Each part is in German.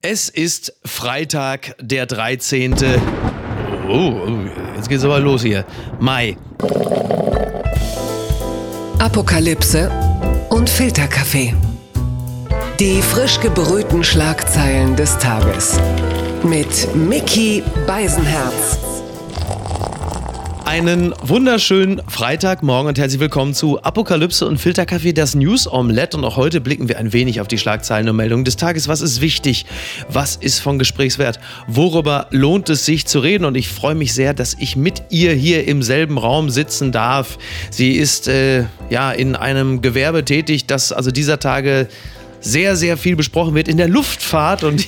Es ist Freitag, der 13. Oh, jetzt geht's aber los hier. Mai. Apokalypse und Filterkaffee. Die frisch gebrühten Schlagzeilen des Tages. Mit Mickey Beisenherz. Einen wunderschönen Freitagmorgen und herzlich willkommen zu Apokalypse und Filterkaffee, das News Omelette. Und auch heute blicken wir ein wenig auf die Schlagzeilen und Meldungen des Tages. Was ist wichtig? Was ist von Gesprächswert? Worüber lohnt es sich zu reden? Und ich freue mich sehr, dass ich mit ihr hier im selben Raum sitzen darf. Sie ist äh, ja in einem Gewerbe tätig, das also dieser Tage sehr, sehr viel besprochen wird in der Luftfahrt. Und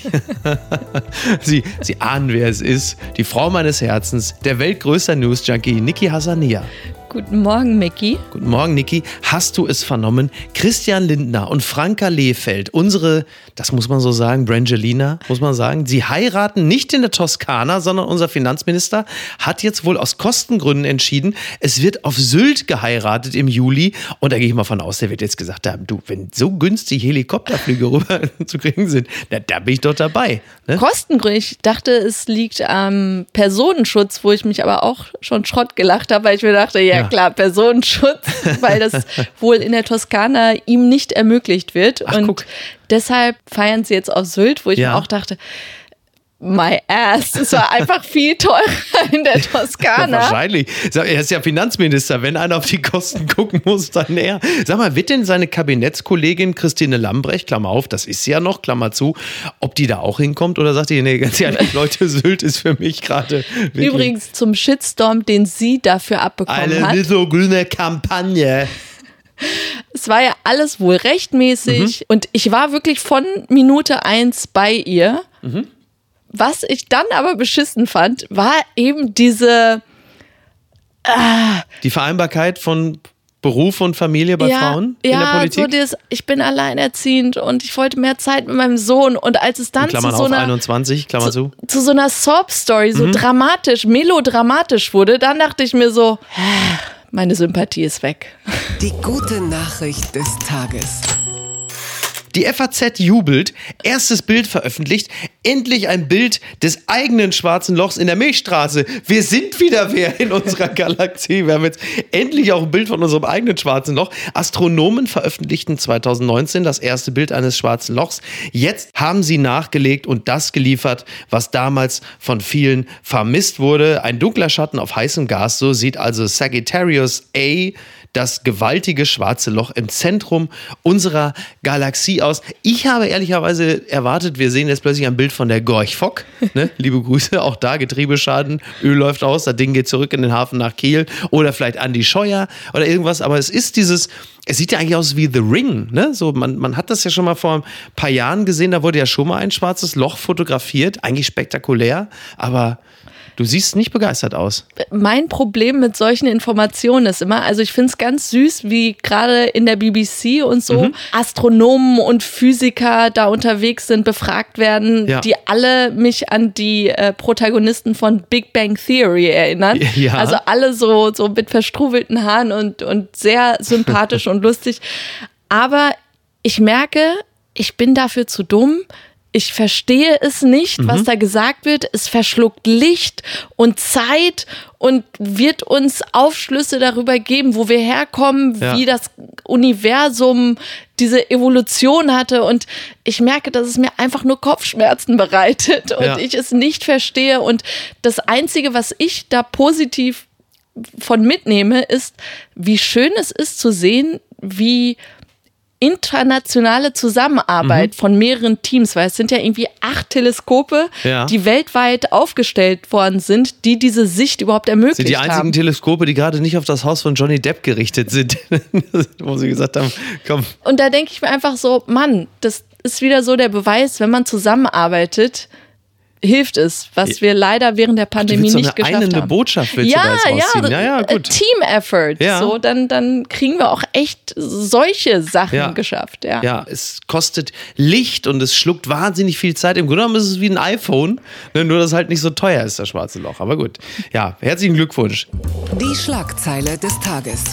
Sie, Sie ahnen, wer es ist. Die Frau meines Herzens, der weltgrößte News-Junkie, Niki Hassania. Guten Morgen, Mickey. Guten Morgen, Niki. Hast du es vernommen? Christian Lindner und Franka Lehfeld, unsere, das muss man so sagen, Brangelina, muss man sagen, sie heiraten nicht in der Toskana, sondern unser Finanzminister hat jetzt wohl aus Kostengründen entschieden, es wird auf Sylt geheiratet im Juli. Und da gehe ich mal von aus, der wird jetzt gesagt haben, du, wenn so günstig Helikopterflüge rüber zu kriegen sind, na, da bin ich doch dabei. Ne? Kostengründe, ich dachte, es liegt am Personenschutz, wo ich mich aber auch schon Schrott gelacht habe, weil ich mir dachte, ja, ja klar, Personenschutz, weil das wohl in der Toskana ihm nicht ermöglicht wird. Ach, und guck. deshalb feiern sie jetzt auf Sylt, wo ich ja. mir auch dachte, my ass. Es war einfach viel teurer in der Toskana. Ja, wahrscheinlich. Er ist ja Finanzminister. Wenn einer auf die Kosten gucken muss, dann er. Sag mal, wird denn seine Kabinettskollegin Christine Lambrecht, Klammer auf, das ist ja noch, Klammer zu, ob die da auch hinkommt oder sagt die, nee, ganz ehrlich, Leute, Sylt ist für mich gerade. Übrigens zum Shitstorm, den sie dafür abbekommen Eine hat. Eine grüne Kampagne. Es war ja alles wohl rechtmäßig mhm. und ich war wirklich von Minute eins bei ihr. Mhm was ich dann aber beschissen fand, war eben diese. Äh, die Vereinbarkeit von Beruf und Familie bei ja, Frauen in ja, der Politik? So dieses, ich bin alleinerziehend und ich wollte mehr Zeit mit meinem Sohn. Und als es dann zu so auf einer, 21, Klammer zu, zu so einer Sob-Story so mhm. dramatisch, melodramatisch wurde, dann dachte ich mir so, meine Sympathie ist weg. Die gute Nachricht des Tages. Die FAZ jubelt, erstes Bild veröffentlicht, endlich ein Bild des eigenen schwarzen Lochs in der Milchstraße. Wir sind wieder wer in unserer Galaxie. Wir haben jetzt endlich auch ein Bild von unserem eigenen schwarzen Loch. Astronomen veröffentlichten 2019 das erste Bild eines schwarzen Lochs. Jetzt haben sie nachgelegt und das geliefert, was damals von vielen vermisst wurde. Ein dunkler Schatten auf heißem Gas, so sieht also Sagittarius A das gewaltige schwarze Loch im Zentrum unserer Galaxie aus. Ich habe ehrlicherweise erwartet, wir sehen jetzt plötzlich ein Bild von der Gorch Fock. Ne? Liebe Grüße, auch da Getriebeschaden, Öl läuft aus, das Ding geht zurück in den Hafen nach Kiel oder vielleicht Andy Scheuer oder irgendwas. Aber es ist dieses, es sieht ja eigentlich aus wie The Ring, ne? So, man, man hat das ja schon mal vor ein paar Jahren gesehen, da wurde ja schon mal ein schwarzes Loch fotografiert, eigentlich spektakulär, aber Du siehst nicht begeistert aus. Mein Problem mit solchen Informationen ist immer, also ich finde es ganz süß, wie gerade in der BBC und so mhm. Astronomen und Physiker da unterwegs sind, befragt werden, ja. die alle mich an die äh, Protagonisten von Big Bang Theory erinnern. Ja. Also alle so, so mit verstruwelten Haaren und, und sehr sympathisch und lustig. Aber ich merke, ich bin dafür zu dumm ich verstehe es nicht, mhm. was da gesagt wird. Es verschluckt Licht und Zeit und wird uns Aufschlüsse darüber geben, wo wir herkommen, ja. wie das Universum diese Evolution hatte. Und ich merke, dass es mir einfach nur Kopfschmerzen bereitet und ja. ich es nicht verstehe. Und das Einzige, was ich da positiv von mitnehme, ist, wie schön es ist zu sehen, wie internationale Zusammenarbeit mhm. von mehreren Teams, weil es sind ja irgendwie acht Teleskope, ja. die weltweit aufgestellt worden sind, die diese Sicht überhaupt ermöglichen. Sind die einzigen haben. Teleskope, die gerade nicht auf das Haus von Johnny Depp gerichtet sind, wo sie gesagt haben, komm. Und da denke ich mir einfach so, Mann, das ist wieder so der Beweis, wenn man zusammenarbeitet, hilft es, was wir leider während der Pandemie Ach, so nicht geschafft haben. Eine Botschaft willst ja, du da ja, ja, ja, gut. Team Effort. Ja. So, dann, dann kriegen wir auch echt solche Sachen ja. geschafft. Ja. ja, es kostet Licht und es schluckt wahnsinnig viel Zeit. Im Grunde genommen ist es wie ein iPhone, ne, nur dass es halt nicht so teuer ist, das schwarze Loch. Aber gut. Ja, herzlichen Glückwunsch. Die Schlagzeile des Tages.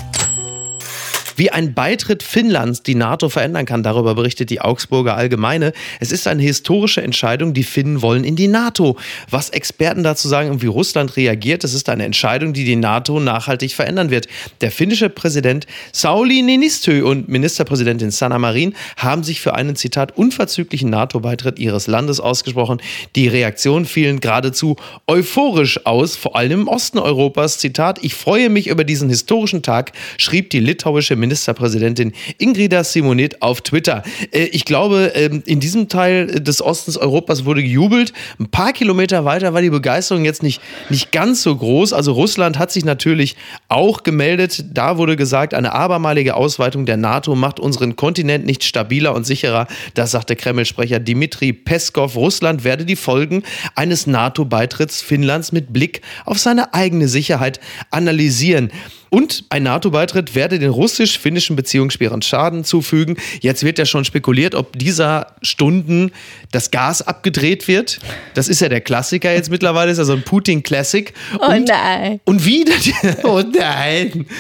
Wie ein Beitritt Finnlands die NATO verändern kann, darüber berichtet die Augsburger Allgemeine. Es ist eine historische Entscheidung, die Finnen wollen in die NATO. Was Experten dazu sagen und wie Russland reagiert, es ist eine Entscheidung, die die NATO nachhaltig verändern wird. Der finnische Präsident Sauli Niinistö und Ministerpräsidentin Sanna Marin haben sich für einen Zitat unverzüglichen NATO-Beitritt ihres Landes ausgesprochen. Die Reaktionen fielen geradezu euphorisch aus, vor allem im Osten Europas. Zitat, ich freue mich über diesen historischen Tag, schrieb die litauische Ministerpräsidentin Ingrida Simonit auf Twitter. Äh, ich glaube, ähm, in diesem Teil des Ostens Europas wurde gejubelt. Ein paar Kilometer weiter war die Begeisterung jetzt nicht, nicht ganz so groß. Also Russland hat sich natürlich auch gemeldet. Da wurde gesagt, eine abermalige Ausweitung der NATO macht unseren Kontinent nicht stabiler und sicherer. Das sagte Kreml-Sprecher Dmitri Peskov. Russland werde die Folgen eines NATO-Beitritts Finnlands mit Blick auf seine eigene Sicherheit analysieren. Und ein NATO-Beitritt werde den russisch-finnischen Beziehungen schweren Schaden zufügen. Jetzt wird ja schon spekuliert, ob dieser Stunden das Gas abgedreht wird. Das ist ja der Klassiker jetzt mittlerweile, ist ja so ein Putin-Classic. Oh nein. Und wieder, die, oh nein.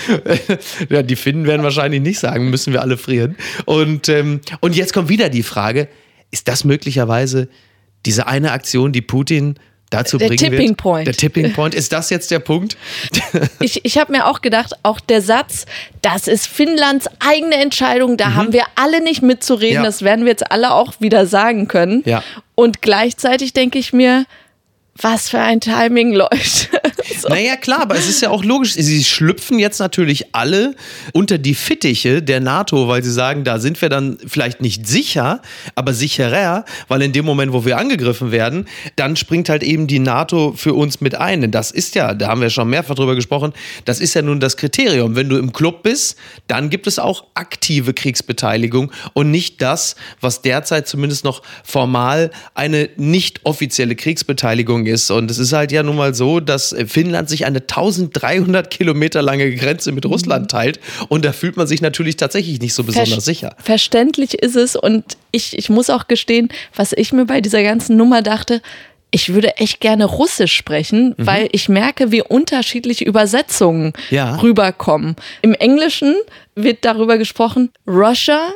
Ja, die Finnen werden wahrscheinlich nicht sagen, müssen wir alle frieren. Und, ähm, und jetzt kommt wieder die Frage, ist das möglicherweise diese eine Aktion, die Putin dazu der Tipping wird. Point. Der Tipping Point. Ist das jetzt der Punkt? ich ich habe mir auch gedacht, auch der Satz, das ist Finnlands eigene Entscheidung, da mhm. haben wir alle nicht mitzureden, ja. das werden wir jetzt alle auch wieder sagen können. Ja. Und gleichzeitig denke ich mir, was für ein Timing, Leute. so. Naja, klar, aber es ist ja auch logisch. Sie schlüpfen jetzt natürlich alle unter die Fittiche der NATO, weil sie sagen, da sind wir dann vielleicht nicht sicher, aber sicherer, weil in dem Moment, wo wir angegriffen werden, dann springt halt eben die NATO für uns mit ein. Denn das ist ja, da haben wir schon mehrfach drüber gesprochen, das ist ja nun das Kriterium. Wenn du im Club bist, dann gibt es auch aktive Kriegsbeteiligung und nicht das, was derzeit zumindest noch formal eine nicht offizielle Kriegsbeteiligung ist. Und es ist halt ja nun mal so, dass Finnland sich eine 1300 Kilometer lange Grenze mit Russland mhm. teilt. Und da fühlt man sich natürlich tatsächlich nicht so besonders Ver sicher. Verständlich ist es. Und ich, ich muss auch gestehen, was ich mir bei dieser ganzen Nummer dachte, ich würde echt gerne Russisch sprechen, mhm. weil ich merke, wie unterschiedliche Übersetzungen ja. rüberkommen. Im Englischen wird darüber gesprochen, Russia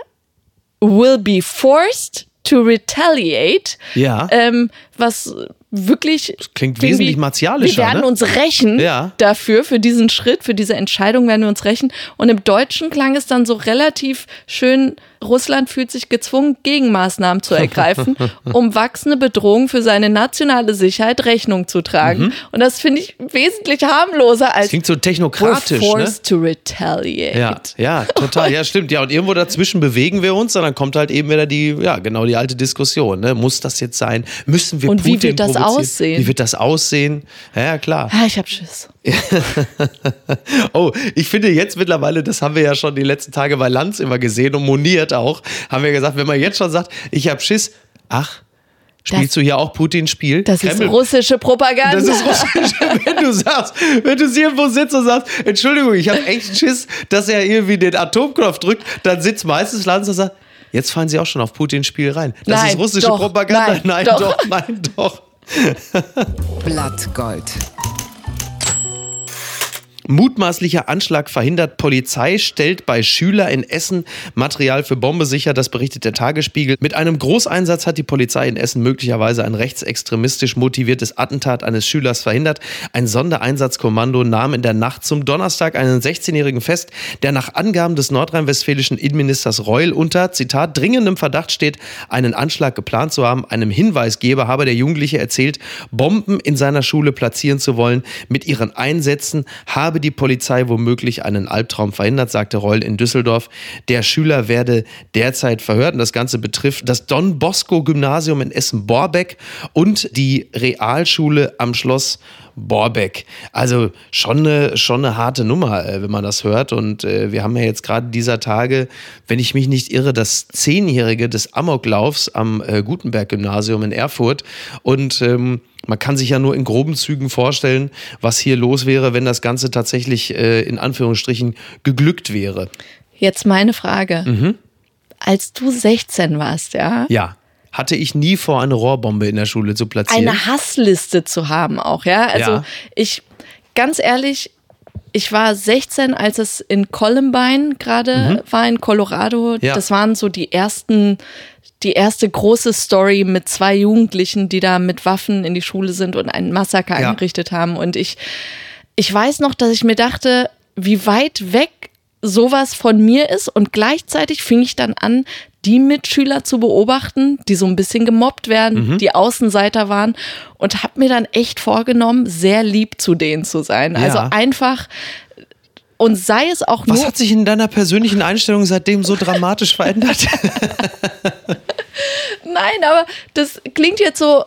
will be forced to retaliate. Ja. Ähm, was wirklich. Das klingt wesentlich martialischer. Wir werden ne? uns rächen ja. dafür, für diesen Schritt, für diese Entscheidung werden wir uns rächen. Und im Deutschen klang es dann so relativ schön Russland fühlt sich gezwungen, Gegenmaßnahmen zu ergreifen, um wachsende Bedrohungen für seine nationale Sicherheit Rechnung zu tragen. Mhm. Und das finde ich wesentlich harmloser als. Das klingt so technokratisch. We're forced ne? to retaliate. Ja, ja, total. Ja, stimmt. Ja, und irgendwo dazwischen bewegen wir uns, und dann kommt halt eben wieder die, ja, genau die alte Diskussion. Ne? Muss das jetzt sein? Müssen wir Und Putin wie wird das aussehen? Wie wird das aussehen? Ja, klar. Ja, ich habe Schiss. oh, ich finde jetzt mittlerweile, das haben wir ja schon die letzten Tage bei Lanz immer gesehen und moniert auch, haben wir gesagt, wenn man jetzt schon sagt, ich habe Schiss, ach, Spielst das, du hier auch Putins Spiel? Das Kreml. ist russische Propaganda. Das ist russische, wenn du sagst, wenn du irgendwo sitzt und sagst, Entschuldigung, ich habe echt Schiss, dass er irgendwie den Atomknopf drückt, dann sitzt meistens Lanz und sagt, jetzt fallen sie auch schon auf Putins Spiel rein. Das nein, ist russische doch, Propaganda. Nein, nein doch. doch, nein, doch. Blattgold. Mutmaßlicher Anschlag verhindert. Polizei stellt bei Schüler in Essen Material für Bombe sicher. Das berichtet der Tagesspiegel. Mit einem Großeinsatz hat die Polizei in Essen möglicherweise ein rechtsextremistisch motiviertes Attentat eines Schülers verhindert. Ein Sondereinsatzkommando nahm in der Nacht zum Donnerstag einen 16-Jährigen fest, der nach Angaben des nordrhein-westfälischen Innenministers Reul unter, Zitat, dringendem Verdacht steht, einen Anschlag geplant zu haben. Einem Hinweisgeber habe der Jugendliche erzählt, Bomben in seiner Schule platzieren zu wollen. Mit ihren Einsätzen habe die Polizei womöglich einen Albtraum verhindert, sagte Reul in Düsseldorf. Der Schüler werde derzeit verhört und das Ganze betrifft das Don Bosco Gymnasium in Essen-Borbeck und die Realschule am Schloss Borbeck. Also schon eine, schon eine harte Nummer, äh, wenn man das hört. Und äh, wir haben ja jetzt gerade dieser Tage, wenn ich mich nicht irre, das Zehnjährige des Amoklaufs am äh, Gutenberg-Gymnasium in Erfurt. Und ähm, man kann sich ja nur in groben Zügen vorstellen, was hier los wäre, wenn das Ganze tatsächlich äh, in Anführungsstrichen geglückt wäre. Jetzt meine Frage. Mhm. Als du 16 warst, ja? Ja. Hatte ich nie vor, eine Rohrbombe in der Schule zu platzieren. Eine Hassliste zu haben auch, ja? Also ja. ich, ganz ehrlich, ich war 16, als es in Columbine gerade mhm. war, in Colorado. Ja. Das waren so die ersten, die erste große Story mit zwei Jugendlichen, die da mit Waffen in die Schule sind und einen Massaker ja. angerichtet haben. Und ich, ich weiß noch, dass ich mir dachte, wie weit weg sowas von mir ist und gleichzeitig fing ich dann an, die Mitschüler zu beobachten, die so ein bisschen gemobbt werden, mhm. die Außenseiter waren und habe mir dann echt vorgenommen, sehr lieb zu denen zu sein. Also ja. Also einfach und sei es auch nur. Was hat sich in deiner persönlichen Einstellung seitdem so dramatisch verändert? Nein, aber das klingt jetzt so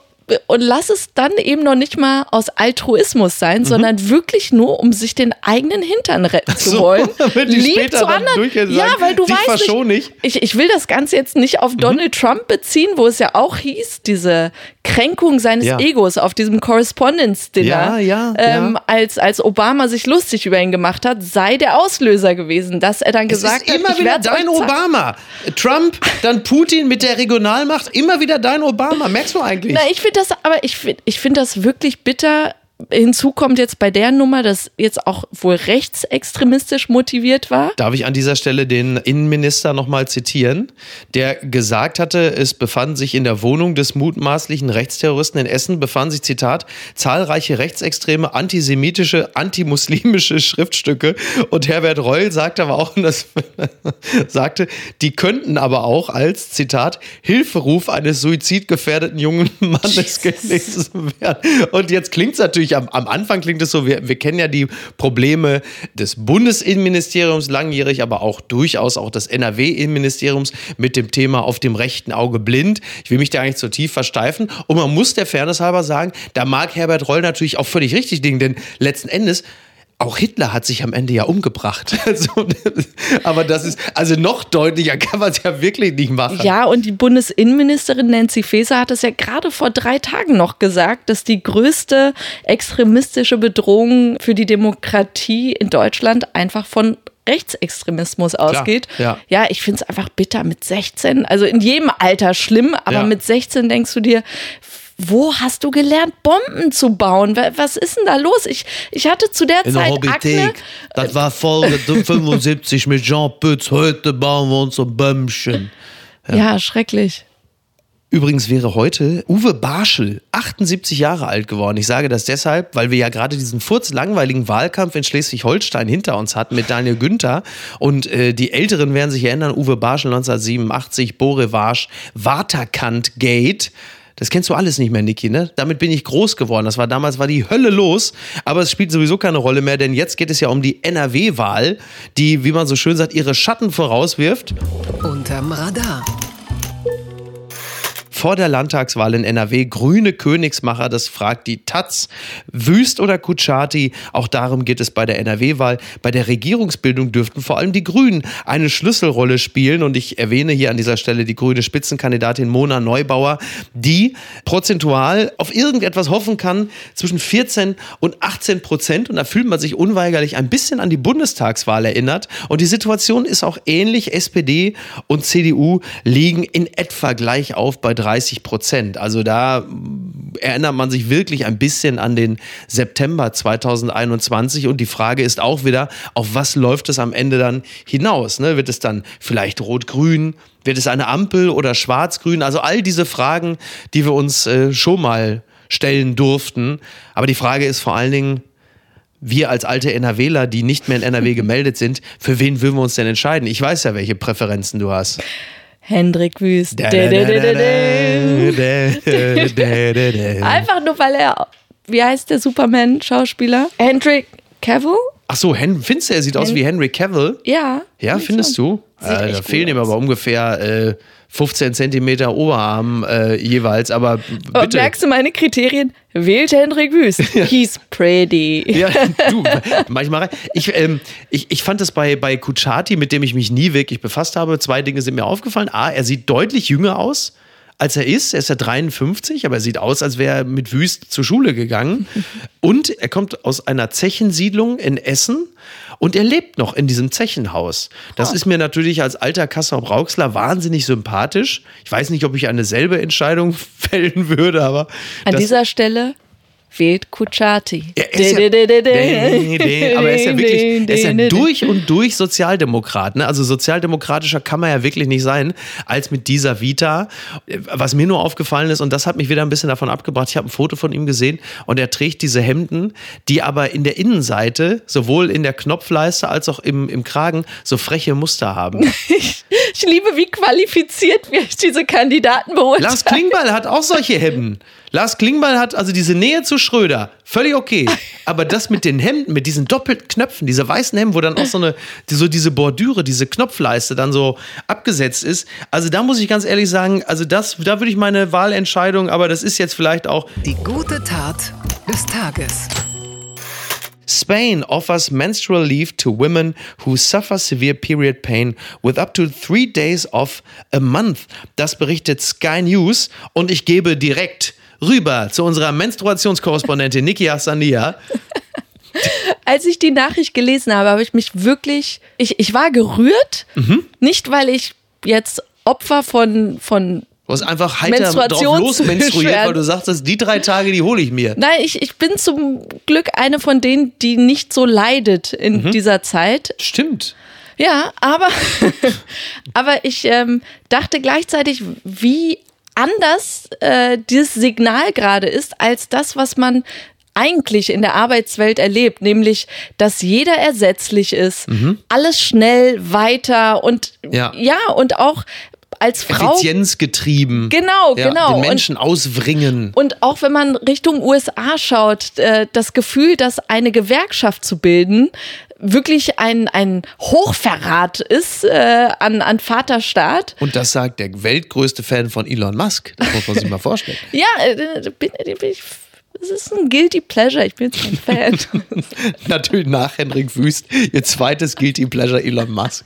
und lass es dann eben noch nicht mal aus Altruismus sein, mhm. sondern wirklich nur, um sich den eigenen Hintern retten so, zu wollen. Lieb zu anderen. Ja, weil du weißt nicht, ich, ich will das Ganze jetzt nicht auf mhm. Donald Trump beziehen, wo es ja auch hieß, diese Kränkung seines ja. Egos auf diesem Correspondence-Dinner, ja, ja, ähm, als, als Obama sich lustig über ihn gemacht hat, sei der Auslöser gewesen, dass er dann gesagt es ist immer hat, immer wieder dein Obama. Trump, dann Putin mit der Regionalmacht, immer wieder dein Obama. Merkst du eigentlich? Na, ich finde das, aber ich finde ich find das wirklich bitter, Hinzu kommt jetzt bei der Nummer, dass jetzt auch wohl rechtsextremistisch motiviert war. Darf ich an dieser Stelle den Innenminister nochmal zitieren, der gesagt hatte, es befanden sich in der Wohnung des mutmaßlichen Rechtsterroristen in Essen, befanden sich, Zitat, zahlreiche rechtsextreme, antisemitische, antimuslimische Schriftstücke. Und Herbert Reul sagte aber auch, das sagte, die könnten aber auch als, Zitat, Hilferuf eines suizidgefährdeten jungen Mannes gelesen werden. Und jetzt klingt es natürlich natürlich am, am Anfang klingt es so, wir, wir kennen ja die Probleme des Bundesinnenministeriums langjährig, aber auch durchaus auch des NRW-Innenministeriums mit dem Thema auf dem rechten Auge blind. Ich will mich da eigentlich zu tief versteifen. Und man muss der Fairness halber sagen, da mag Herbert Reul natürlich auch völlig richtig liegen, denn letzten Endes auch Hitler hat sich am Ende ja umgebracht. Also, aber das ist, also noch deutlicher kann man es ja wirklich nicht machen. Ja, und die Bundesinnenministerin Nancy Faeser hat es ja gerade vor drei Tagen noch gesagt, dass die größte extremistische Bedrohung für die Demokratie in Deutschland einfach von Rechtsextremismus ausgeht. ja. ja, ich finde es einfach bitter mit 16. Also in jedem Alter schlimm, aber ja. mit 16 denkst du dir, wo hast du gelernt, Bomben zu bauen? Was ist denn da los? Ich, ich hatte zu der In Zeit der Akne. Das war Folge 75 mit Jean Pütz. Heute bauen wir uns ein Bömmchen. Ja. ja, schrecklich. Übrigens wäre heute Uwe Barschel 78 Jahre alt geworden. Ich sage das deshalb, weil wir ja gerade diesen furzlangweiligen Wahlkampf in Schleswig-Holstein hinter uns hatten mit Daniel Günther. Und äh, die Älteren werden sich erinnern, Uwe Barschel 1987, Borevasch, Waterkant Gate. Das kennst du alles nicht mehr, Niki, ne? Damit bin ich groß geworden. Das war damals war die Hölle los, aber es spielt sowieso keine Rolle mehr, denn jetzt geht es ja um die NRW-Wahl, die, wie man so schön sagt, ihre Schatten vorauswirft. Unterm Radar vor der Landtagswahl in NRW grüne Königsmacher, das fragt die Taz. Wüst oder Kutschaty, auch darum geht es bei der NRW-Wahl. Bei der Regierungsbildung dürften vor allem die Grünen eine Schlüsselrolle spielen und ich erwähne hier an dieser Stelle die grüne Spitzenkandidatin Mona Neubauer, die prozentual auf irgendetwas hoffen kann zwischen 14 und 18 Prozent und da fühlt man sich unweigerlich ein bisschen an die Bundestagswahl erinnert und die Situation ist auch ähnlich. SPD und CDU liegen in etwa gleich auf bei 3 30 Prozent. Also da erinnert man sich wirklich ein bisschen an den September 2021 und die Frage ist auch wieder, auf was läuft es am Ende dann hinaus? Ne? Wird es dann vielleicht rot-grün? Wird es eine Ampel oder schwarz-grün? Also all diese Fragen, die wir uns äh, schon mal stellen durften. Aber die Frage ist vor allen Dingen, wir als alte NRWler, die nicht mehr in NRW gemeldet sind, für wen würden wir uns denn entscheiden? Ich weiß ja, welche Präferenzen du hast. Hendrik Wüst. Einfach nur, weil er, wie heißt der Superman-Schauspieler? Hendrik Cavill? Ach so, Hen findest du, er sieht Hen aus wie Henry Cavill? Ja. Ja, findest schon. du? Äh, da fehlen ihm aber ungefähr äh, 15 Zentimeter Oberarm äh, jeweils, aber bitte. merkst du meine Kriterien? Wählt Hendrik Wüst. He's pretty. Ja, du, manchmal. Ich, ähm, ich, ich fand es bei, bei Kuchati, mit dem ich mich nie wirklich befasst habe, zwei Dinge sind mir aufgefallen. A, er sieht deutlich jünger aus als er ist. Er ist ja 53, aber er sieht aus, als wäre er mit Wüst zur Schule gegangen. Und er kommt aus einer Zechensiedlung in Essen und er lebt noch in diesem Zechenhaus. Das oh. ist mir natürlich als alter Kassel Brauxler wahnsinnig sympathisch. Ich weiß nicht, ob ich eine selbe Entscheidung fällen würde, aber. An dieser Stelle wählt Kuchati. Ja, er ist aber er ist ja wirklich, er ist ja durch und durch Sozialdemokrat. Ne? Also sozialdemokratischer kann man ja wirklich nicht sein, als mit dieser Vita. Was mir nur aufgefallen ist, und das hat mich wieder ein bisschen davon abgebracht, ich habe ein Foto von ihm gesehen und er trägt diese Hemden, die aber in der Innenseite, sowohl in der Knopfleiste als auch im, im Kragen, so freche Muster haben. ich, ich liebe, wie qualifiziert wir diese Kandidaten beurteilen. Lars Klingbeil hat auch solche Hemden. Lars Klingbeil hat also diese Nähe zu Schröder, völlig okay. Aber das mit den Hemden, mit diesen doppelten Knöpfen, diese weißen Hemden, wo dann auch so eine, so diese Bordüre, diese Knopfleiste dann so abgesetzt ist. Also da muss ich ganz ehrlich sagen, also das, da würde ich meine Wahlentscheidung, aber das ist jetzt vielleicht auch. Die gute Tat des Tages. Spain offers menstrual leave to women who suffer severe period pain with up to three days off a month. Das berichtet Sky News und ich gebe direkt rüber zu unserer Menstruationskorrespondentin Niki Hassania. Als ich die Nachricht gelesen habe, habe ich mich wirklich, ich, ich war gerührt, mhm. nicht weil ich jetzt Opfer von, von Du hast einfach heiter drauf losmenstruiert, weil du sagst, die drei Tage, die hole ich mir. Nein, ich, ich bin zum Glück eine von denen, die nicht so leidet in mhm. dieser Zeit. Stimmt. Ja, aber, aber ich ähm, dachte gleichzeitig, wie anders äh, dieses Signal gerade ist, als das, was man eigentlich in der Arbeitswelt erlebt, nämlich, dass jeder ersetzlich ist, mhm. alles schnell weiter und ja, ja und auch als Frau. Effizienzgetrieben. Genau, ja, genau. Den Menschen und, auswringen. Und auch wenn man Richtung USA schaut, äh, das Gefühl, dass eine Gewerkschaft zu bilden, wirklich ein, ein Hochverrat ist äh, an, an Vaterstaat. Und das sagt der weltgrößte Fan von Elon Musk. Das muss man sich mal vorstellen. ja, äh, bin, bin ich es ist ein Guilty Pleasure. Ich bin jetzt kein Fan. Natürlich nach Henrik Wüst, ihr zweites Guilty Pleasure Elon Musk.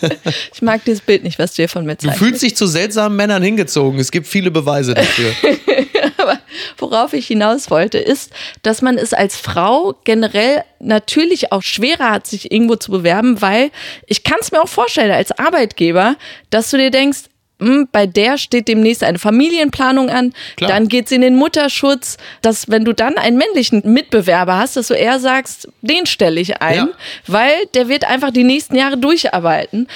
ich mag dieses Bild nicht, was du hier von mir zeigst. Du fühlst dich zu seltsamen Männern hingezogen. Es gibt viele Beweise dafür. Aber worauf ich hinaus wollte, ist, dass man es als Frau generell natürlich auch schwerer hat, sich irgendwo zu bewerben, weil ich kann es mir auch vorstellen als Arbeitgeber, dass du dir denkst, hm, bei der steht demnächst eine Familienplanung an, Klar. dann geht es in den Mutterschutz, dass wenn du dann einen männlichen Mitbewerber hast, dass du eher sagst, den stelle ich ein, ja. weil der wird einfach die nächsten Jahre durcharbeiten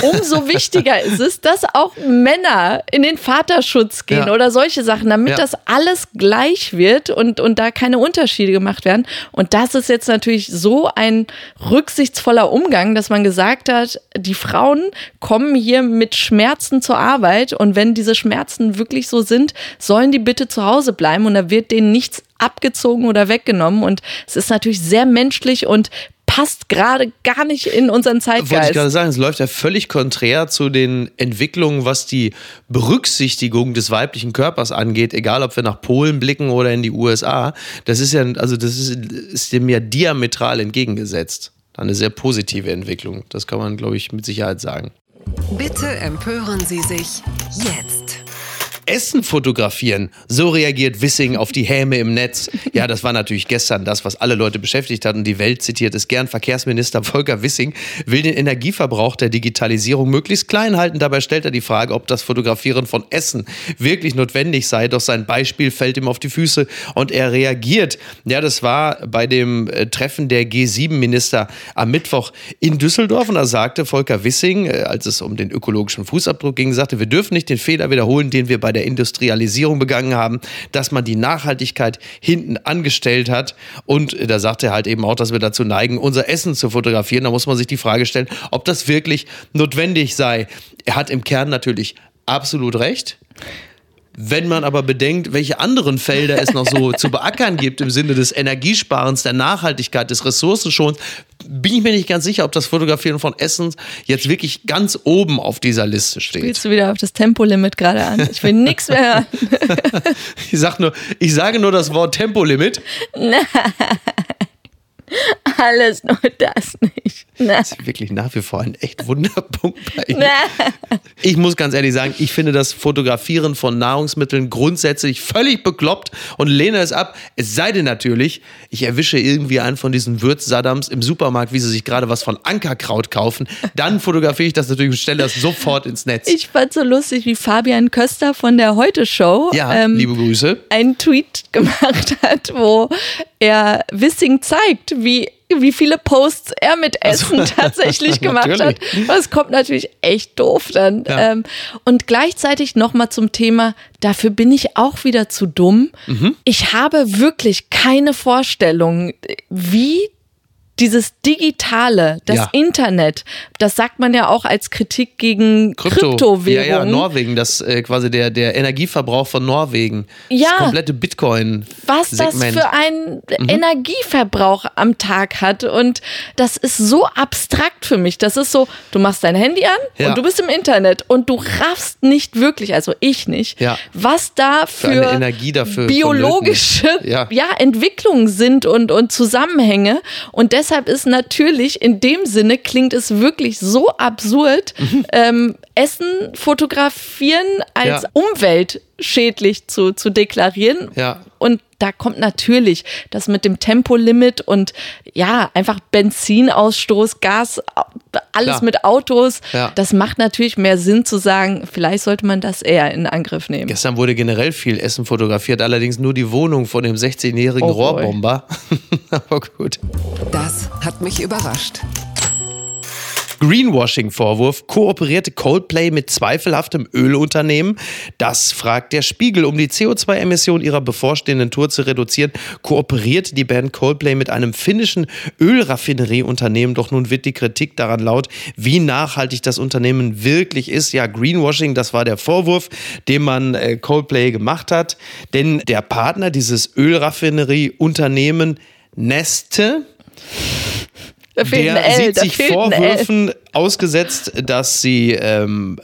umso wichtiger ist es, dass auch Männer in den Vaterschutz gehen ja. oder solche Sachen, damit ja. das alles gleich wird und, und da keine Unterschiede gemacht werden. Und das ist jetzt natürlich so ein rücksichtsvoller Umgang, dass man gesagt hat, die Frauen kommen hier mit Schmerzen zur Arbeit und wenn diese Schmerzen wirklich so sind, sollen die bitte zu Hause bleiben und da wird denen nichts abgezogen oder weggenommen. Und es ist natürlich sehr menschlich und passt gerade gar nicht in unseren Zeitgeist. Wollte ich gerade sagen, es läuft ja völlig konträr zu den Entwicklungen, was die Berücksichtigung des weiblichen Körpers angeht, egal ob wir nach Polen blicken oder in die USA. Das ist ja, also das ist, ist dem ja diametral entgegengesetzt. Eine sehr positive Entwicklung. Das kann man, glaube ich, mit Sicherheit sagen. Bitte empören Sie sich jetzt. Essen fotografieren. So reagiert Wissing auf die Häme im Netz. Ja, das war natürlich gestern das, was alle Leute beschäftigt hat und die Welt zitiert es gern. Verkehrsminister Volker Wissing will den Energieverbrauch der Digitalisierung möglichst klein halten. Dabei stellt er die Frage, ob das Fotografieren von Essen wirklich notwendig sei. Doch sein Beispiel fällt ihm auf die Füße und er reagiert. Ja, das war bei dem äh, Treffen der G7-Minister am Mittwoch in Düsseldorf und da sagte Volker Wissing, äh, als es um den ökologischen Fußabdruck ging, sagte, wir dürfen nicht den Fehler wiederholen, den wir bei der Industrialisierung begangen haben, dass man die Nachhaltigkeit hinten angestellt hat. Und da sagt er halt eben auch, dass wir dazu neigen, unser Essen zu fotografieren. Da muss man sich die Frage stellen, ob das wirklich notwendig sei. Er hat im Kern natürlich absolut recht. Wenn man aber bedenkt, welche anderen Felder es noch so zu beackern gibt im Sinne des Energiesparens, der Nachhaltigkeit, des Ressourcenschonens, bin ich mir nicht ganz sicher, ob das Fotografieren von Essen jetzt wirklich ganz oben auf dieser Liste steht. Spielst du wieder auf das Tempolimit gerade an? Ich will nichts mehr hören. ich, sag nur, ich sage nur das Wort Tempolimit. Nein. Alles nur das nicht. Das ist wirklich nach wie vor ein echt Wunderpunkt bei Ihnen. Ich muss ganz ehrlich sagen, ich finde das Fotografieren von Nahrungsmitteln grundsätzlich völlig bekloppt und lehne es ab. Es sei denn natürlich, ich erwische irgendwie einen von diesen Würzsaddams im Supermarkt, wie sie sich gerade was von Ankerkraut kaufen. Dann fotografiere ich das natürlich und stelle das sofort ins Netz. Ich fand so lustig, wie Fabian Köster von der Heute-Show ja, ähm, liebe Grüße. einen Tweet gemacht hat, wo er Wissing zeigt, wie wie viele Posts er mit Essen also, tatsächlich gemacht hat. Das kommt natürlich echt doof dann. Ja. Ähm, und gleichzeitig nochmal zum Thema, dafür bin ich auch wieder zu dumm. Mhm. Ich habe wirklich keine Vorstellung, wie dieses Digitale, das ja. Internet, das sagt man ja auch als Kritik gegen Krypto. Kryptowährungen. Ja, ja, Norwegen, das äh, quasi der, der Energieverbrauch von Norwegen. Ja. Das komplette Bitcoin. Was das für einen mhm. Energieverbrauch am Tag hat. Und das ist so abstrakt für mich. Das ist so, du machst dein Handy an ja. und du bist im Internet und du raffst nicht wirklich, also ich nicht, ja. was da für, für Energie dafür biologische ja. Entwicklungen sind und, und Zusammenhänge. Und deshalb deshalb ist natürlich in dem Sinne klingt es wirklich so absurd, mhm. ähm, Essen fotografieren als ja. Umweltschädlich zu, zu deklarieren. Ja. Und da kommt natürlich das mit dem Tempolimit und ja, einfach Benzinausstoß, Gas, alles Klar. mit Autos. Ja. Das macht natürlich mehr Sinn zu sagen, vielleicht sollte man das eher in Angriff nehmen. Gestern wurde generell viel Essen fotografiert, allerdings nur die Wohnung von dem 16-jährigen oh Rohrbomber. Aber gut. Das hat mich überrascht. Greenwashing-Vorwurf. Kooperierte Coldplay mit zweifelhaftem Ölunternehmen? Das fragt der Spiegel. Um die CO2-Emissionen ihrer bevorstehenden Tour zu reduzieren, kooperiert die Band Coldplay mit einem finnischen Ölraffinerieunternehmen. Doch nun wird die Kritik daran laut, wie nachhaltig das Unternehmen wirklich ist. Ja, Greenwashing, das war der Vorwurf, den man äh, Coldplay gemacht hat. Denn der Partner dieses Ölraffinerieunternehmen Neste der sieht sich Vorwürfen ausgesetzt, dass sie ähm,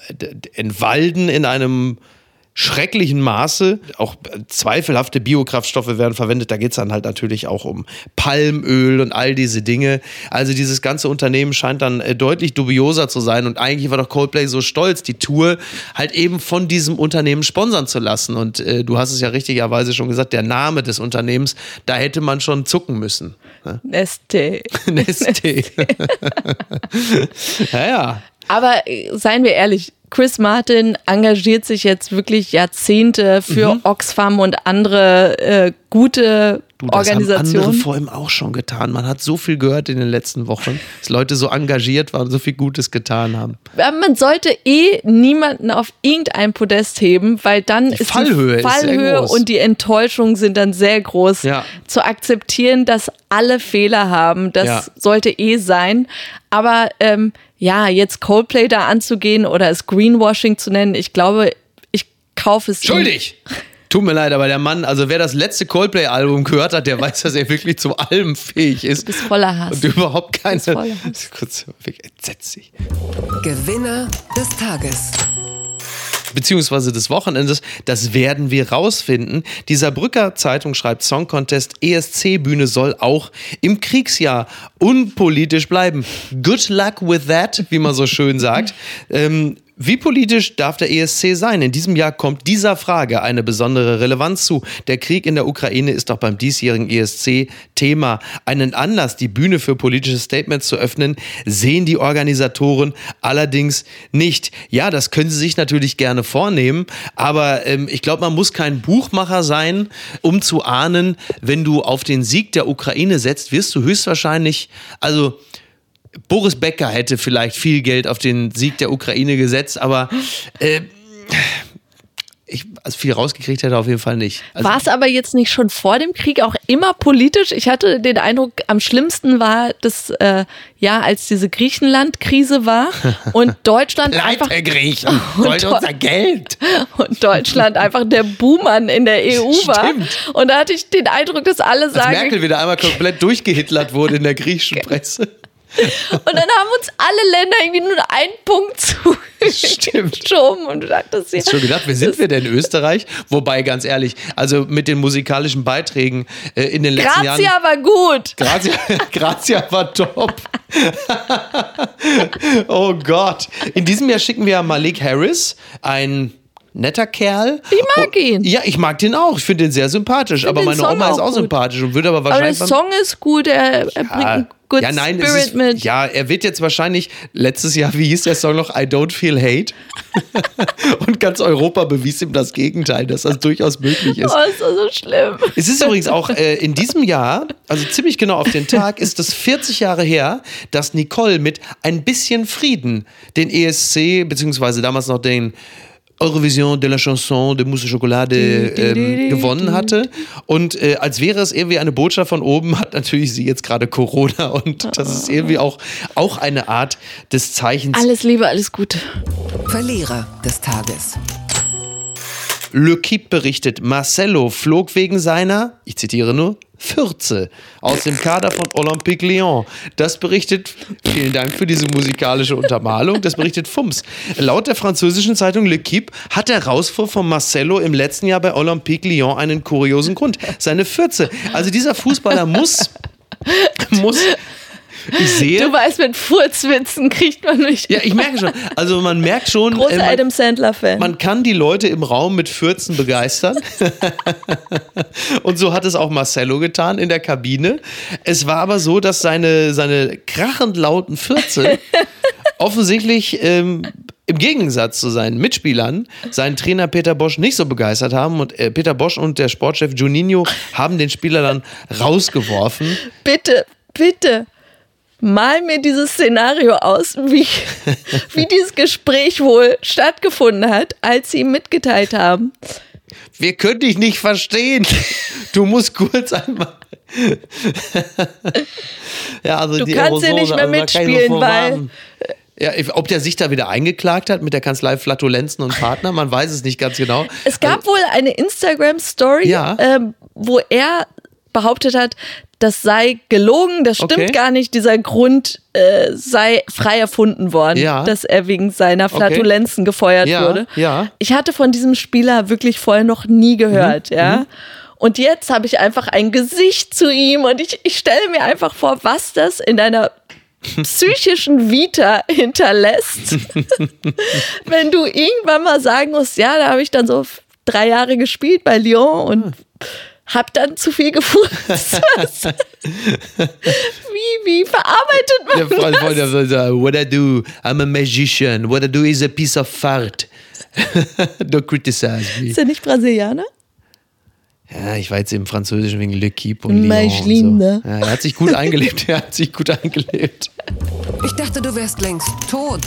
entwalden in einem schrecklichen Maße. Auch zweifelhafte Biokraftstoffe werden verwendet. Da geht es dann halt natürlich auch um Palmöl und all diese Dinge. Also dieses ganze Unternehmen scheint dann äh, deutlich dubioser zu sein. Und eigentlich war doch Coldplay so stolz, die Tour halt eben von diesem Unternehmen sponsern zu lassen. Und äh, du hast es ja richtigerweise schon gesagt, der Name des Unternehmens, da hätte man schon zucken müssen. Ne? Neste. Neste. ja, ja. Aber äh, seien wir ehrlich, Chris Martin engagiert sich jetzt wirklich Jahrzehnte für mhm. Oxfam und andere äh, gute du, das Organisationen. Haben andere vor ihm auch schon getan. Man hat so viel gehört in den letzten Wochen, dass Leute so engagiert waren, so viel Gutes getan haben. Man sollte eh niemanden auf irgendein Podest heben, weil dann die ist Fallhöhe die Fallhöhe und die Enttäuschung sind dann sehr groß. Ja. Zu akzeptieren, dass alle Fehler haben, das ja. sollte eh sein. Aber ähm, ja, jetzt Coldplay da anzugehen oder es Greenwashing zu nennen, ich glaube, ich kaufe es. Schuldig! Tut mir leid, aber der Mann, also wer das letzte Coldplay-Album gehört hat, der weiß, dass er wirklich zu allem fähig ist. Du bist voller Hass. Und überhaupt keine. Du bist voller Hass. Kurz, entsetzlich. Gewinner des Tages beziehungsweise des Wochenendes. Das werden wir rausfinden. Die Saarbrücker Zeitung schreibt Song Contest, ESC-Bühne soll auch im Kriegsjahr unpolitisch bleiben. Good luck with that, wie man so schön sagt. Ähm, wie politisch darf der ESC sein? In diesem Jahr kommt dieser Frage eine besondere Relevanz zu. Der Krieg in der Ukraine ist auch beim diesjährigen ESC Thema. Einen Anlass, die Bühne für politische Statements zu öffnen, sehen die Organisatoren allerdings nicht. Ja, das können sie sich natürlich gerne vornehmen, aber ähm, ich glaube, man muss kein Buchmacher sein, um zu ahnen, wenn du auf den Sieg der Ukraine setzt, wirst du höchstwahrscheinlich, also Boris Becker hätte vielleicht viel Geld auf den Sieg der Ukraine gesetzt, aber äh, ich, also viel rausgekriegt hätte er auf jeden Fall nicht. Also war es aber jetzt nicht schon vor dem Krieg auch immer politisch? Ich hatte den Eindruck, am schlimmsten war das äh, ja, als diese Griechenland-Krise war und Deutschland einfach Griechen, wollt unser Geld und Deutschland einfach der Buhmann in der EU war. Und da hatte ich den Eindruck, dass alle sagen, als Merkel wieder einmal komplett durchgehitlert wurde in der griechischen Presse. Und dann haben uns alle Länder irgendwie nur einen Punkt zugeschoben. Und du dachtest, ja, Hast schon gedacht, wer sind wir denn Österreich? Wobei, ganz ehrlich, also mit den musikalischen Beiträgen äh, in den letzten Grazia Jahren. war gut. Grazia, Grazia war top. oh Gott. In diesem Jahr schicken wir Malik Harris, ein netter Kerl. Ich mag ihn. Ja, ich mag den auch. Ich finde den sehr sympathisch. Aber meine Song Oma ist auch gut. sympathisch und würde aber Aber wahrscheinlich. der beim- Song ist gut, er, er bringt einen Good ja, nein, Spirit ist, mit. ja, er wird jetzt wahrscheinlich letztes Jahr, wie hieß der Song noch, I Don't Feel Hate. und ganz Europa bewies ihm das Gegenteil, dass das durchaus möglich ist. Oh, ist das so schlimm. Es ist übrigens auch äh, in diesem Jahr, also ziemlich genau auf den Tag, ist es 40 Jahre her, dass Nicole mit ein bisschen Frieden den ESC, beziehungsweise damals noch den Eurovision de la Chanson de Mousse Chocolade ähm, gewonnen hatte. Und äh, als wäre es irgendwie eine Botschaft von oben, hat natürlich sie jetzt gerade Corona und das ist irgendwie auch, auch eine Art des Zeichens. Alles Liebe, alles Gute. Verlierer des Tages. Le Kip berichtet, Marcelo flog wegen seiner, ich zitiere nur, Fürze aus dem Kader von Olympique Lyon. Das berichtet, vielen Dank für diese musikalische Untermalung, das berichtet Fums. Laut der französischen Zeitung Le Kip hat der Rausfuhr von Marcelo im letzten Jahr bei Olympique Lyon einen kuriosen Grund. Seine Fürze. Also dieser Fußballer muss, muss, ich sehe, Du weißt, mit Furzwitzen kriegt man nicht. ja, ich merke schon, also man merkt schon, Großer äh, man, Adam Sandler-Fan. man kann die Leute im Raum mit Fürzen begeistern. Und so hat es auch Marcello getan in der Kabine. Es war aber so, dass seine, seine krachend lauten Fürze offensichtlich ähm, im Gegensatz zu seinen Mitspielern seinen Trainer Peter Bosch nicht so begeistert haben. Und äh, Peter Bosch und der Sportchef Juninho haben den Spieler dann rausgeworfen. bitte, bitte, mal mir dieses Szenario aus, wie, wie dieses Gespräch wohl stattgefunden hat, als sie ihm mitgeteilt haben. Wir können dich nicht verstehen. Du musst kurz einmal. ja, also Du die kannst Aerosole, nicht mehr also mitspielen, weil-. Ja, ob der sich da wieder eingeklagt hat mit der Kanzlei Flatulenzen und Partner, man weiß es nicht ganz genau. Es gab wohl eine Instagram-Story, Ja. ähm, wo er behauptet hat, das sei gelogen, das stimmt Okay. gar nicht, dieser Grund äh, sei frei erfunden worden, Ja. dass er wegen seiner Flatulenzen gefeuert Ja, wurde. ja. Ich hatte von diesem Spieler wirklich vorher noch nie Mhm, gehört, ja. Und jetzt habe ich einfach ein Gesicht zu ihm und ich, ich stelle mir einfach vor, was das in deiner psychischen Vita hinterlässt, wenn du irgendwann mal sagen musst, ja, da habe ich dann so drei Jahre gespielt bei Lyon und hab dann zu viel gefurzt. wie, wie verarbeitet man Freund das? sagt, what I do, I'm a magician. What I do is a piece of fart. Don't criticize me. Ist er nicht Brasilianer? Ja, ich war jetzt im Französischen wegen Le Keep und Lyon und so. Ja, er hat sich gut eingelebt. Er hat sich gut eingelebt. Ich dachte, du wärst längst tot.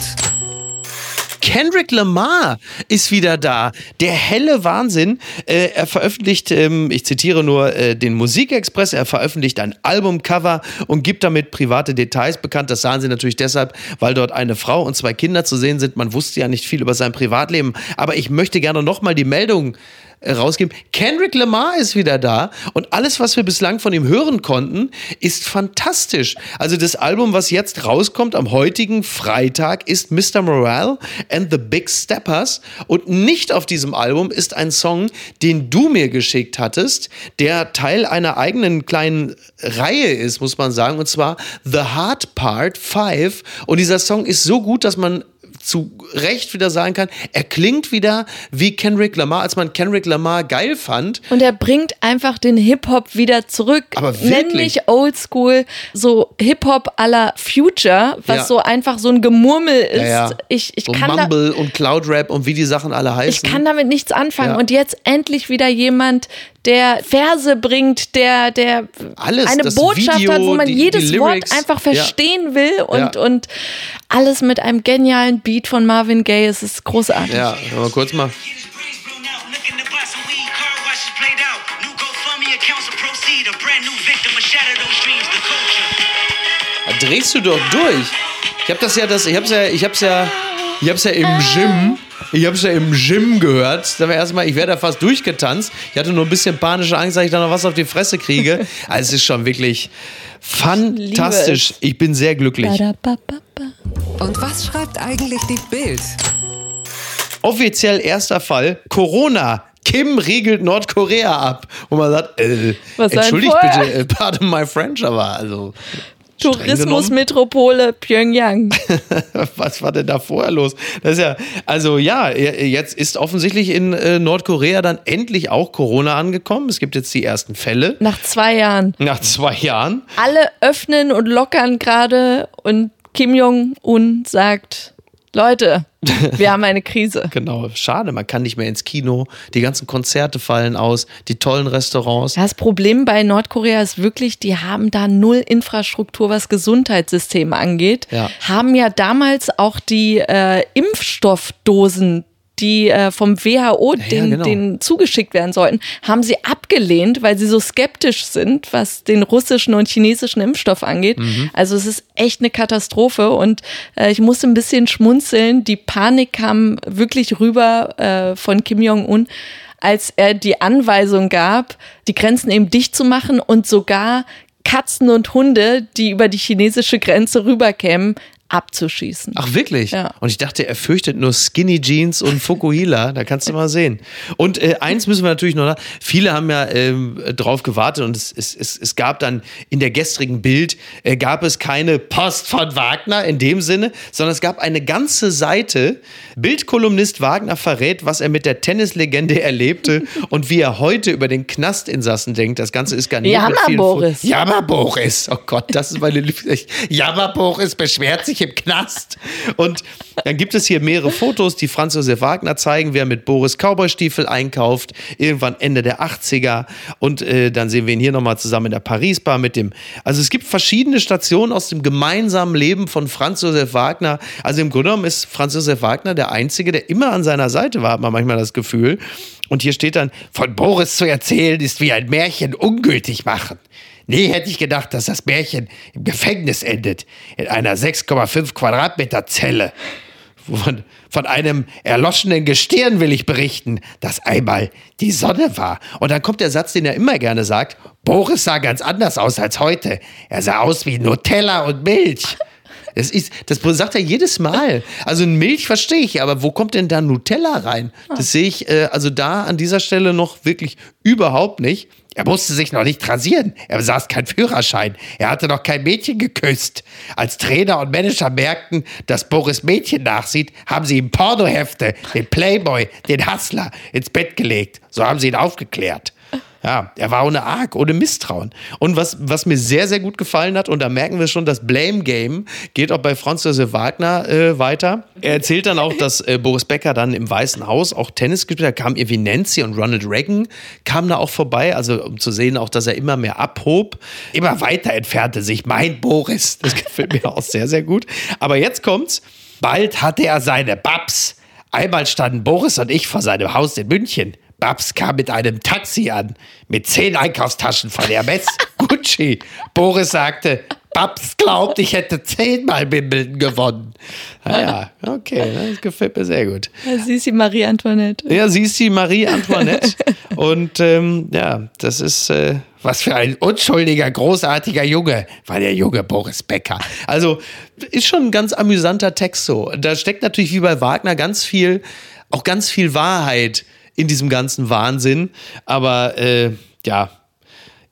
Kendrick Lamar ist wieder da. Der helle Wahnsinn. Äh, er veröffentlicht, ähm, ich zitiere nur äh, den Musikexpress, er veröffentlicht ein Albumcover und gibt damit private Details bekannt. Das sahen sie natürlich deshalb, weil dort eine Frau und zwei Kinder zu sehen sind. Man wusste ja nicht viel über sein Privatleben. Aber ich möchte gerne nochmal die Meldung äh, rausgeben. Kendrick Lamar ist wieder da und alles, was wir bislang von ihm hören konnten, ist fantastisch. Also das Album, was jetzt rauskommt am heutigen Freitag, ist Mr. Morale and the Big Steppers und nicht auf diesem Album ist ein Song, den du mir geschickt hattest, der Teil einer eigenen kleinen Reihe ist, muss man sagen, und zwar The Hard Part 5 und dieser Song ist so gut, dass man zu Recht wieder sagen kann, er klingt wieder wie Kendrick Lamar, als man Kendrick Lamar geil fand. Und er bringt einfach den Hip-Hop wieder zurück. Aber wirklich? mich Oldschool, so Hip-Hop la Future, was Ja. so einfach so ein Gemurmel ist. Ja, ja. Ich, ich, so kann da, Mumble und Cloud Rap und wie die Sachen alle heißen. ich kann damit nichts anfangen. Und jetzt endlich wieder jemand, der Verse bringt, der, der Alles, eine Botschaft Video, hat, wo man die- jedes die Wort einfach Ja. verstehen will und, Ja. und alles mit einem genialen Beat von Marvin Gaye. Es ist großartig. Ja, aber kurz mal. Da drehst du doch durch. Ich habe das ja, das, ich hab's ja, ich hab's ja, ich hab's ja im Gym Ich habe es ja im Gym gehört. Da war erstmal, ich wäre da fast durchgetanzt. Ich hatte nur ein bisschen panische Angst, dass ich da noch was auf die Fresse kriege. Also es ist schon wirklich fantastisch. Ich, ich bin sehr glücklich. Und was schreibt eigentlich die Bild? Offiziell erster Fall: Corona. Kim riegelt Nordkorea ab. Und man sagt, äh, entschuldigt bitte, äh, pardon my French, aber also Tourismusmetropole Pyongyang. Was war denn da vorher los? Das ist ja, also ja, jetzt ist offensichtlich in äh, Nordkorea dann endlich auch Corona angekommen. Es gibt jetzt die ersten Fälle. Nach zwei Jahren. Nach zwei Jahren. Alle öffnen und lockern gerade und Kim Jong-un sagt, Leute, wir haben eine Krise. genau, schade, man kann nicht mehr ins Kino, die ganzen Konzerte fallen aus, die tollen Restaurants. Das Problem bei Nordkorea ist wirklich, die haben da null Infrastruktur, was Gesundheitssysteme angeht. Ja. Haben ja damals auch die äh, Impfstoffdosen die äh, vom WHO ja, den, genau. denen zugeschickt werden sollten, haben sie abgelehnt, weil sie so skeptisch sind, was den russischen und chinesischen Impfstoff angeht. Mhm. Also es ist echt eine Katastrophe und äh, ich musste ein bisschen schmunzeln. Die Panik kam wirklich rüber äh, von Kim Jong-un als er die Anweisung gab, die Grenzen eben dicht zu machen und sogar Katzen und Hunde, die über die chinesische Grenze rüberkämen, abzuschießen. Ach wirklich? Ja. Und ich dachte, er fürchtet nur Skinny Jeans und Fukuhila. da kannst du mal sehen. Und äh, eins müssen wir natürlich noch, viele haben ja äh, drauf gewartet und es, es, es, es gab dann in der gestrigen Bild, äh, gab es keine Post von Wagner in dem Sinne, sondern es gab eine ganze Seite, Bildkolumnist Wagner verrät, was er mit der Tennislegende erlebte und wie er heute über den Knastinsassen denkt. Das Ganze ist gar nicht Jammer Boris. Jammer Boris. Oh Gott, das ist meine Lieblings. Jammer Boris beschwert sich im Knast. Und dann gibt es hier mehrere Fotos, die Franz Josef Wagner zeigen, wer mit Boris Cowboystiefel einkauft, irgendwann Ende der 80er. Und äh, dann sehen wir ihn hier nochmal zusammen in der Paris-Bar mit dem. Also es gibt verschiedene Stationen aus dem gemeinsamen Leben von Franz Josef Wagner. Also im Grunde genommen ist Franz Josef Wagner der Einzige, der immer an seiner Seite war, hat man manchmal das Gefühl. Und hier steht dann, von Boris zu erzählen ist wie ein Märchen ungültig machen. Nie hätte ich gedacht, dass das Märchen im Gefängnis endet, in einer 6,5 Quadratmeter Zelle. Von, von einem erloschenen Gestirn will ich berichten, das einmal die Sonne war. Und dann kommt der Satz, den er immer gerne sagt: Boris sah ganz anders aus als heute. Er sah aus wie Nutella und Milch. Das, ist, das sagt er jedes Mal. Also Milch verstehe ich, aber wo kommt denn da Nutella rein? Das sehe ich äh, also da an dieser Stelle noch wirklich überhaupt nicht. Er musste sich noch nicht rasieren. Er besaß keinen Führerschein. Er hatte noch kein Mädchen geküsst. Als Trainer und Manager merkten, dass Boris Mädchen nachsieht, haben sie ihm Pornohefte, den Playboy, den Hustler ins Bett gelegt. So haben sie ihn aufgeklärt. Ja, er war ohne Arg, ohne Misstrauen. Und was, was mir sehr, sehr gut gefallen hat, und da merken wir schon, das Blame Game geht auch bei Franz Josef Wagner äh, weiter. Er erzählt dann auch, dass äh, Boris Becker dann im Weißen Haus auch Tennis gespielt hat. Da kam irgendwie Nancy und Ronald Reagan kamen da auch vorbei, also um zu sehen auch, dass er immer mehr abhob. Immer weiter entfernte sich mein Boris. Das gefällt mir auch sehr, sehr gut. Aber jetzt kommt's. Bald hatte er seine Babs. Einmal standen Boris und ich vor seinem Haus in München. Babs kam mit einem Taxi an, mit zehn Einkaufstaschen von Hermes, Gucci. Boris sagte, Babs glaubt, ich hätte zehnmal Wimbledon gewonnen. Naja, ah okay, das gefällt mir sehr gut. Ja, sie ist die Marie Antoinette. Ja, sie ist die Marie Antoinette. Und ähm, ja, das ist äh, was für ein unschuldiger, großartiger Junge, war der junge Boris Becker. Also ist schon ein ganz amüsanter Text so. Da steckt natürlich wie bei Wagner ganz viel, auch ganz viel Wahrheit in diesem ganzen Wahnsinn. Aber äh, ja,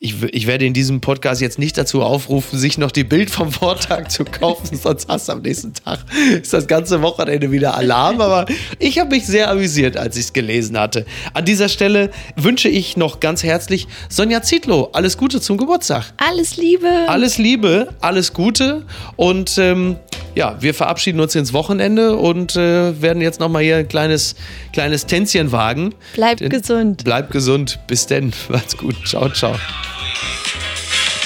ich, ich, werde in diesem Podcast jetzt nicht dazu aufrufen, sich noch die Bild vom Vortag zu kaufen, sonst hast du am nächsten Tag ist das ganze Wochenende wieder Alarm. Aber ich habe mich sehr amüsiert, als ich es gelesen hatte. An dieser Stelle wünsche ich noch ganz herzlich Sonja Zietlow alles Gute zum Geburtstag. Alles Liebe. Alles Liebe, alles Gute und ähm, ja, wir verabschieden uns ins Wochenende und äh, werden jetzt nochmal hier ein kleines, kleines Tänzchen wagen. Bleibt gesund. Bleibt gesund. Bis denn. Macht's gut. Ciao, ciao.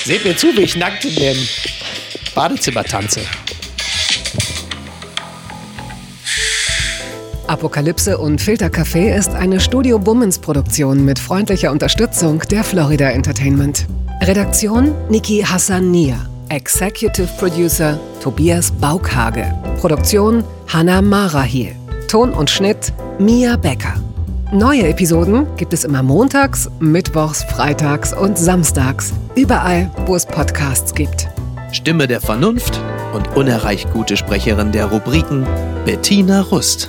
Seht mir zu, wie ich nackt in dem Badezimmer tanze. Apokalypse und Filtercafé ist eine Studio Bummens Produktion mit freundlicher Unterstützung der Florida Entertainment. Redaktion Niki Hassania. Executive Producer Tobias Baukhage. Produktion Hannah Marahiel. Ton und Schnitt Mia Becker. Neue Episoden gibt es immer montags, mittwochs, freitags und samstags. Überall, wo es Podcasts gibt. Stimme der Vernunft und unerreicht gute Sprecherin der Rubriken Bettina Rust.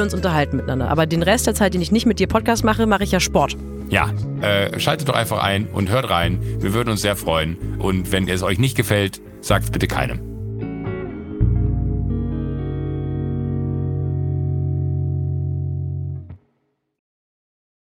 uns unterhalten miteinander. Aber den Rest der Zeit, den ich nicht mit dir Podcast mache, mache ich ja Sport. Ja, äh, schaltet doch einfach ein und hört rein. Wir würden uns sehr freuen. Und wenn es euch nicht gefällt, sagt es bitte keinem.